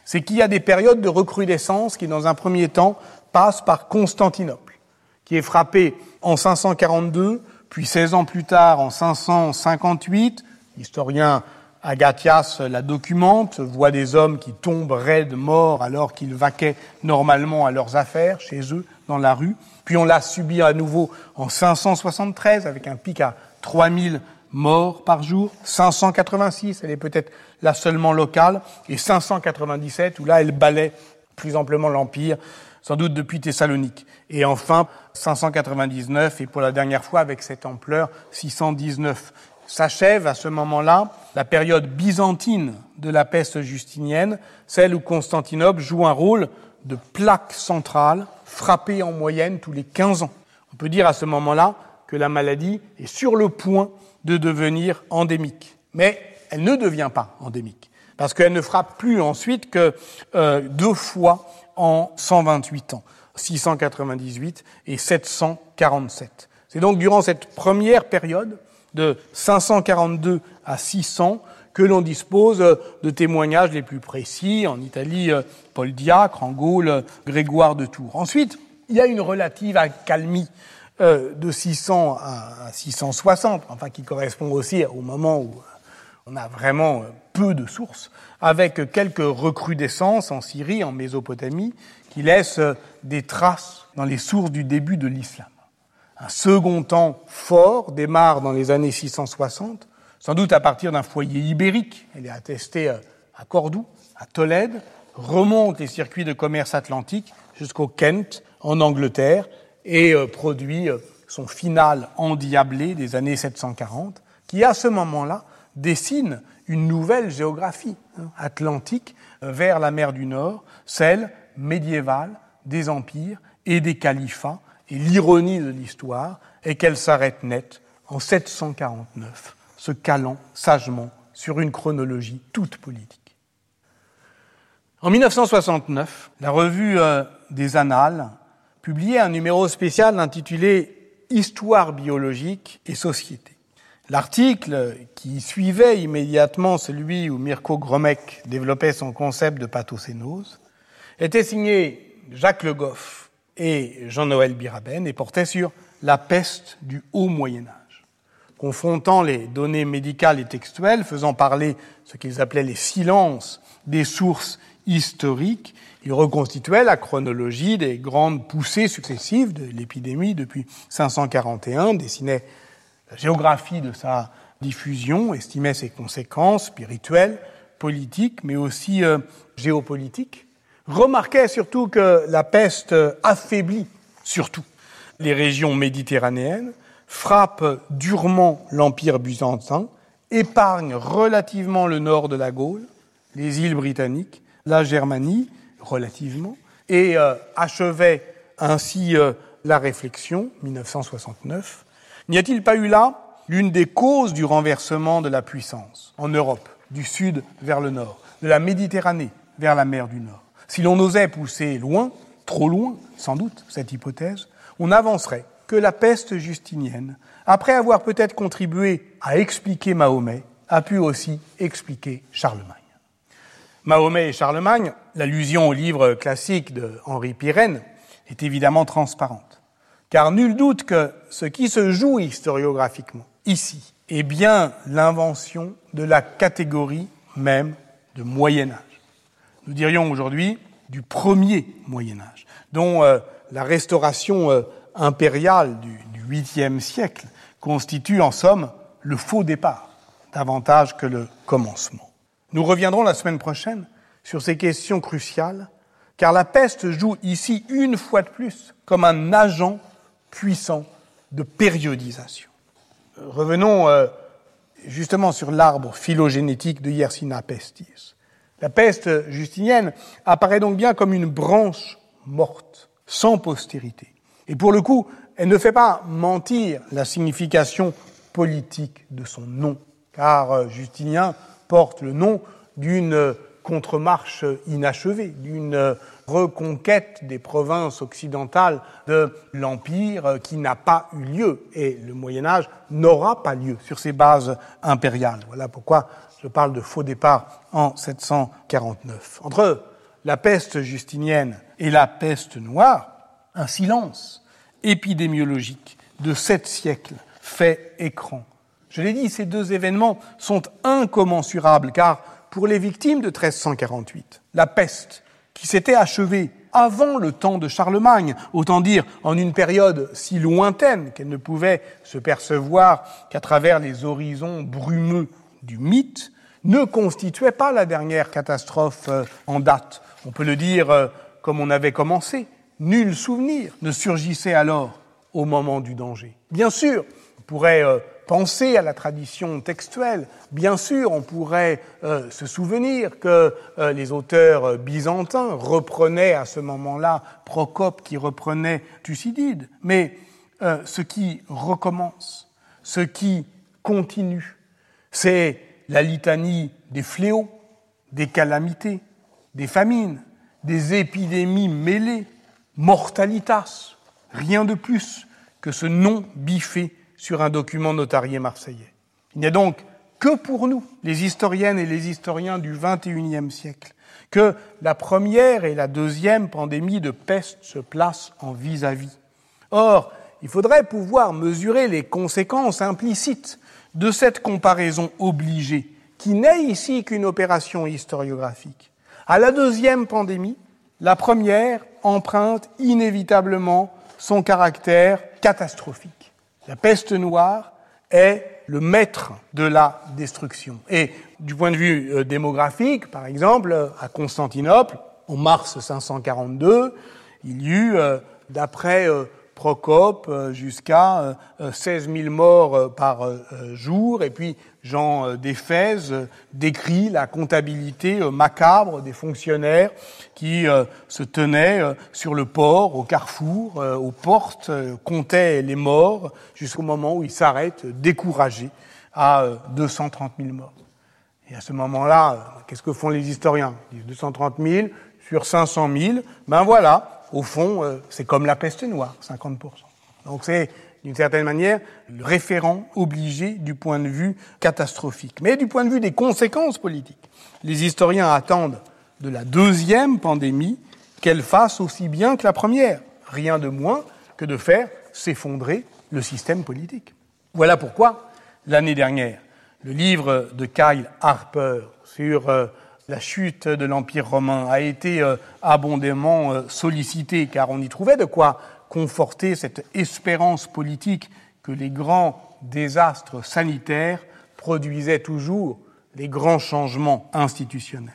c'est qu'il y a des périodes de recrudescence qui, dans un premier temps, passent par Constantinople, qui est frappé en 542, puis 16 ans plus tard en 558. L'historien Agathias la documente, voit des hommes qui tombent raides morts alors qu'ils vaquaient normalement à leurs affaires chez eux dans la rue. Puis on l'a subi à nouveau en 573 avec un pic à 3000 morts par jour. 586, elle est peut-être là seulement locale. Et 597 où là elle balaie plus amplement l'Empire, sans doute depuis Thessalonique. Et enfin 599 et pour la dernière fois avec cette ampleur 619 s'achève à ce moment-là la période byzantine de la peste justinienne, celle où Constantinople joue un rôle de plaque centrale frappée en moyenne tous les 15 ans. On peut dire à ce moment-là que la maladie est sur le point de devenir endémique. Mais elle ne devient pas endémique, parce qu'elle ne frappe plus ensuite que euh, deux fois en 128 ans, 698 et 747. C'est donc durant cette première période de 542 à 600 que l'on dispose de témoignages les plus précis. En Italie, euh, Paul Diacre, en Gaule, euh, Grégoire de Tours. Ensuite, il y a une relative accalmie euh, de 600 à 660, enfin qui correspond aussi au moment où on a vraiment peu de sources, avec quelques recrudescences en Syrie, en Mésopotamie, qui laissent des traces dans les sources du début de l'islam. Un second temps fort démarre dans les années 660, sans doute à partir d'un foyer ibérique. Elle est attestée euh, à Cordoue, à Tolède, remonte les circuits de commerce atlantique jusqu'au Kent, en Angleterre, et euh, produit euh, son final endiablé des années 740, qui à ce moment-là dessine une nouvelle géographie hein, atlantique vers la mer du Nord, celle médiévale des empires et des califats et l'ironie de l'histoire est qu'elle s'arrête net en 749, se calant sagement sur une chronologie toute politique. En 1969, la revue euh, des Annales publiait un numéro spécial intitulé Histoire biologique et société. L'article qui suivait immédiatement celui où Mirko Gromek développait son concept de pathocénose était signé Jacques Le Goff et Jean-Noël Biraben et portait sur la peste du haut Moyen Âge, confrontant les données médicales et textuelles, faisant parler ce qu'ils appelaient les silences des sources historiques, il reconstituait la chronologie des grandes poussées successives de l'épidémie depuis 541, dessinait la géographie de sa diffusion, estimait ses conséquences spirituelles, politiques, mais aussi euh, géopolitiques, remarquait surtout que la peste affaiblit surtout les régions méditerranéennes, frappe durement l'Empire byzantin, épargne relativement le nord de la Gaule, les îles britanniques, la Germanie, relativement, et euh, achevait ainsi euh, la réflexion, 1969, N'y a-t-il pas eu là l'une des causes du renversement de la puissance en Europe, du sud vers le nord, de la Méditerranée vers la mer du Nord? Si l'on osait pousser loin, trop loin, sans doute, cette hypothèse, on avancerait que la peste justinienne, après avoir peut-être contribué à expliquer Mahomet, a pu aussi expliquer Charlemagne. Mahomet et Charlemagne, l'allusion au livre classique de Henri Pirenne, est évidemment transparente. Car nul doute que ce qui se joue historiographiquement ici est bien l'invention de la catégorie même de Moyen Âge. Nous dirions aujourd'hui du premier Moyen Âge, dont euh, la restauration euh, impériale du, du siècle constitue en somme le faux départ, davantage que le commencement. Nous reviendrons la semaine prochaine sur ces questions cruciales, car la peste joue ici une fois de plus comme un agent puissant de périodisation. Revenons euh, justement sur l'arbre phylogénétique de Yersina pestis. La peste justinienne apparaît donc bien comme une branche morte, sans postérité. Et pour le coup, elle ne fait pas mentir la signification politique de son nom, car euh, Justinien porte le nom d'une contre-marche inachevée, d'une reconquête des provinces occidentales de l'Empire qui n'a pas eu lieu et le Moyen Âge n'aura pas lieu sur ces bases impériales. Voilà pourquoi je parle de faux départ en 749. Entre la peste justinienne et la peste noire, un silence épidémiologique de sept siècles fait écran. Je l'ai dit, ces deux événements sont incommensurables car pour les victimes de 1348. La peste, qui s'était achevée avant le temps de Charlemagne, autant dire en une période si lointaine qu'elle ne pouvait se percevoir qu'à travers les horizons brumeux du mythe, ne constituait pas la dernière catastrophe euh, en date. On peut le dire euh, comme on avait commencé. Nul souvenir ne surgissait alors au moment du danger. Bien sûr, on pourrait euh, penser à la tradition textuelle. Bien sûr, on pourrait euh, se souvenir que euh, les auteurs byzantins reprenaient à ce moment-là Procope qui reprenait Thucydide. Mais ce qui recommence, ce qui continue, c'est la litanie des fléaux, des calamités, des famines, des épidémies mêlées, mortalitas, rien de plus que ce nom biffé sur un document notarié marseillais. Il n'y a donc que pour nous, les historiennes et les historiens du XXIe siècle, que la première et la deuxième pandémie de peste se placent en vis-à-vis. -vis. Or, il faudrait pouvoir mesurer les conséquences implicites de cette comparaison obligée, qui n'est ici qu'une opération historiographique. À la deuxième pandémie, la première emprunte inévitablement son caractère catastrophique. La peste noire est le maître de la destruction. Et du point de vue euh, démographique, par exemple, à Constantinople, en mars 542, il y eut, euh, d'après euh, Procope, jusqu'à 16 000 morts par jour, et puis Jean d'Éphèse décrit la comptabilité macabre des fonctionnaires qui euh, se tenaient euh, sur le port, au carrefour, euh, aux portes, comptaient les morts jusqu'au moment où ils s'arrêtent découragés à 230 000 morts. Et à ce moment-là, qu'est-ce que font les historiens? Ils disent 230 000 sur 500 000. Ben voilà, au fond, c'est comme la peste noire, 50% Donc c'est d'une certaine manière, le référent obligé du point de vue catastrophique. Mais du point de vue des conséquences politiques, les historiens attendent de la deuxième pandémie qu'elle fasse aussi bien que la première, rien de moins que de faire s'effondrer le système politique. Voilà pourquoi, l'année dernière, le livre de Kyle Harper sur euh, la chute de l'Empire romain a été euh, abondamment euh, sollicité, car on y trouvait de quoi conforter cette espérance politique que les grands désastres sanitaires produisaient toujours les grands changements institutionnels.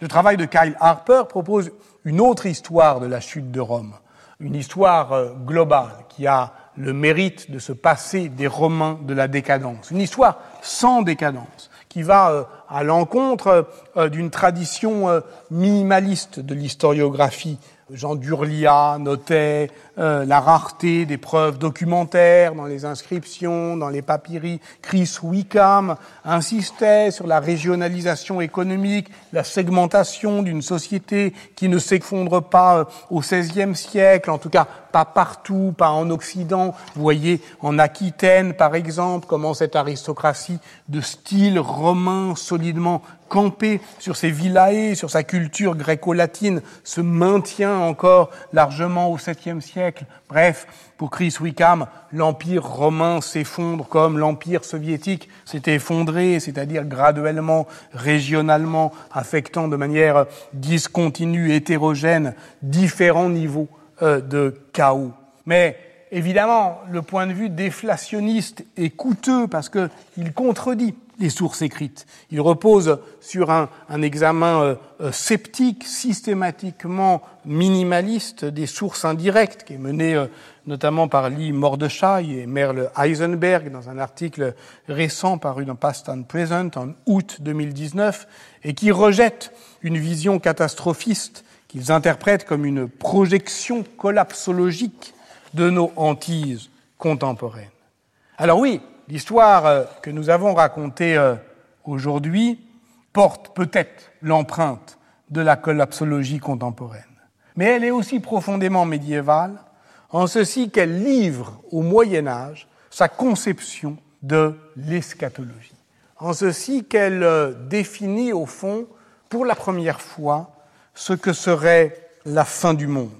Le travail de Kyle Harper propose une autre histoire de la chute de Rome, une histoire euh, globale qui a le mérite de se passer des Romains de la décadence, une histoire sans décadence, qui va euh, à l'encontre euh, d'une tradition minimaliste de l'historiographie Jean Durlia notait euh, la rareté des preuves documentaires dans les inscriptions, dans les papyries. Chris Wickham insistait sur la régionalisation économique, la segmentation d'une société qui ne s'effondre pas euh, au XVIe siècle, en tout cas pas partout, pas en Occident. Vous voyez en Aquitaine, par exemple, comment cette aristocratie de style romain solidement campée sur ses villae, sur sa culture gréco-latine, se maintient encore largement au 7e siècle. Bref, pour Chris Wickham, l'empire romain s'effondre comme l'empire soviétique s'était effondré, c'est-à-dire graduellement, régionalement, affectant de manière discontinue, hétérogène, différents niveaux euh, de chaos. Mais évidemment, le point de vue déflationniste est coûteux parce qu'il contredit les sources écrites. Il repose sur un, un examen euh, euh, sceptique, systématiquement minimaliste des sources indirectes, qui est mené euh, notamment par Lee Mordechai et Merle Heisenberg dans un article récent paru dans Past and Present en août 2019, et qui rejette une vision catastrophiste qu'ils interprètent comme une projection collapsologique de nos hantises contemporaines. Alors oui, l'histoire euh, que nous avons racontée euh, aujourd'hui porte peut-être l'empreinte de la collapsologie contemporaine. Mais elle est aussi profondément médiévale, en ceci qu'elle livre au Moyen Âge sa conception de l'eschatologie, en ceci qu'elle euh, définit au fond, pour la première fois, ce que serait la fin du monde.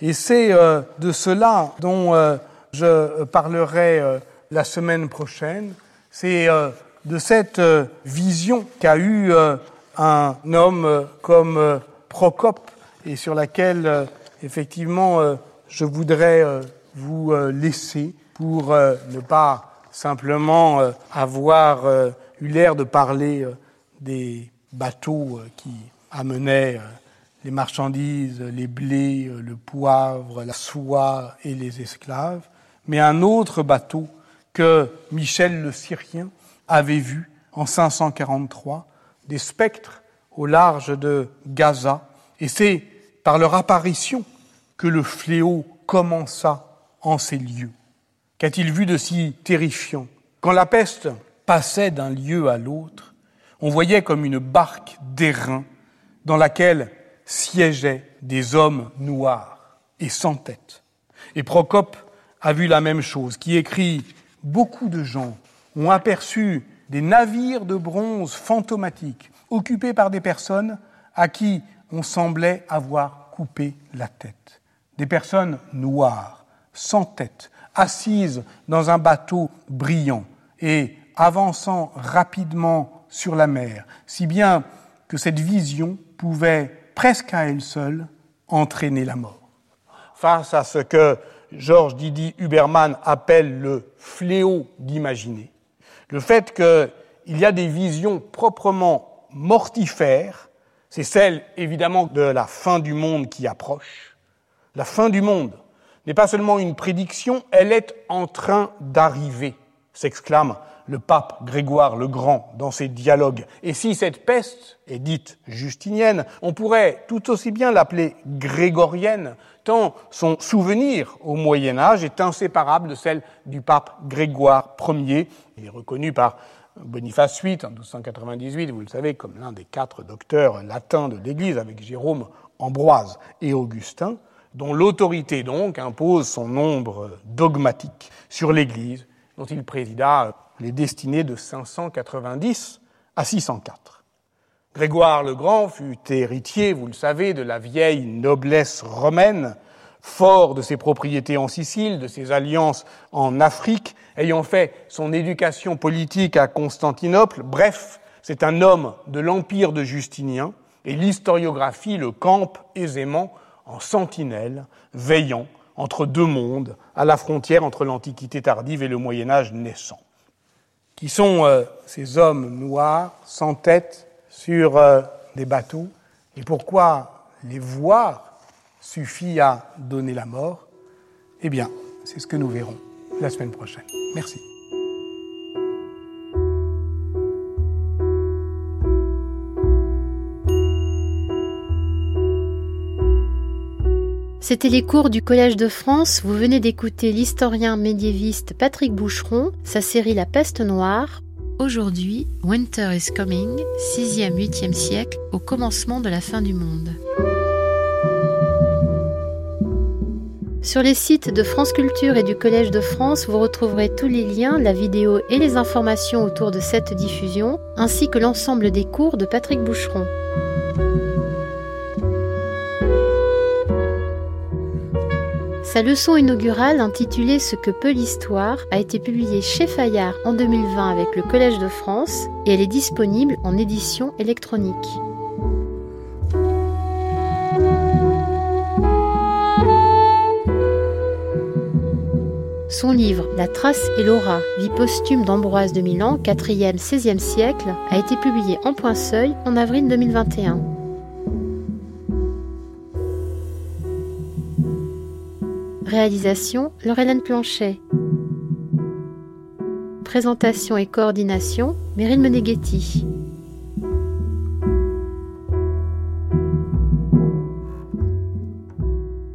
Et c'est de cela dont je parlerai la semaine prochaine. C'est euh, de cette euh, vision qu'a eu euh, un homme comme Procope et sur laquelle effectivement je voudrais vous laisser pour ne pas simplement avoir eu l'air de parler des bateaux qui amenaient les marchandises, les blés, le poivre, la soie et les esclaves, mais un autre bateau que Michel le Syrien avait vu en 543 des spectres au large de Gaza, et c'est par leur apparition que le fléau commença en ces lieux. Qu'a-t-il vu de si terrifiant? Quand la peste passait d'un lieu à l'autre, on voyait comme une barque d'airain dans laquelle siégeaient des hommes noirs et sans tête. Et Procope a vu la même chose, qui écrit beaucoup de gens ont aperçu des navires de bronze fantomatiques occupés par des personnes à qui on semblait avoir coupé la tête. Des personnes noires, sans tête, assises dans un bateau brillant et avançant rapidement sur la mer, si bien que cette vision pouvait presque à elle seule entraîner la mort. Face à ce que Georges Didi Huberman appelle le fléau d'imaginer. Le fait qu'il y a des visions proprement mortifères, c'est celle évidemment de la fin du monde qui approche. La fin du monde n'est pas seulement une prédiction, elle est en train d'arriver, s'exclame le pape Grégoire le Grand dans ses dialogues. Et si cette peste est dite justinienne, on pourrait tout aussi bien l'appeler grégorienne, tant son souvenir au Moyen Âge est inséparable de celle du pape Grégoire Ier. Il est reconnu par Boniface VIII en 1298, vous le savez, comme l'un des quatre docteurs latins de l'Église, avec Jérôme, Ambroise et Augustin. dont l'autorité donc impose son nombre dogmatique sur l'Église, dont il présida les destinées de 590 à 604. Grégoire le Grand fut héritier, vous le savez, de la vieille noblesse romaine, fort de ses propriétés en Sicile, de ses alliances en Afrique, ayant fait son éducation politique à Constantinople. Bref, c'est un homme de l'empire de Justinien, et l'historiographie le campe aisément en sentinelle, veillant entre deux mondes, à la frontière entre l'Antiquité tardive et le Moyen Âge naissant. Qui sont euh, ces hommes noirs, sans tête, sur euh, des bateaux, et pourquoi les voir suffit à donner la mort Eh bien, c'est ce que nous verrons la semaine prochaine. Merci. C'était les cours du Collège de France. Vous venez d'écouter l'historien médiéviste Patrick Boucheron, sa série La peste noire. Aujourd'hui, Winter is Coming, 6e, 8e siècle, au commencement de la fin du monde. Sur les sites de France Culture et du Collège de France, vous retrouverez tous les liens, la vidéo et les informations autour de cette diffusion, ainsi que l'ensemble des cours de Patrick Boucheron. Sa leçon inaugurale intitulée Ce que peut l'histoire a été publiée chez Fayard en 2020 avec le Collège de France et elle est disponible en édition électronique. Son livre La trace et l'aura, vie posthume d'Ambroise de Milan, 4e, 16e siècle, a été publié en point seuil en avril 2021. Réalisation Laurelène Planchet. Présentation et coordination Meryl Meneghetti.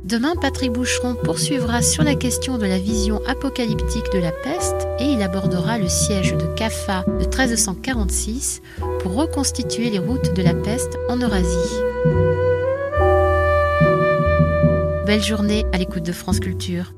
Demain, Patrick Boucheron poursuivra sur la question de la vision apocalyptique de la peste et il abordera le siège de Caffa de 1346 pour reconstituer les routes de la peste en Eurasie. Belle journée à l'écoute de France Culture.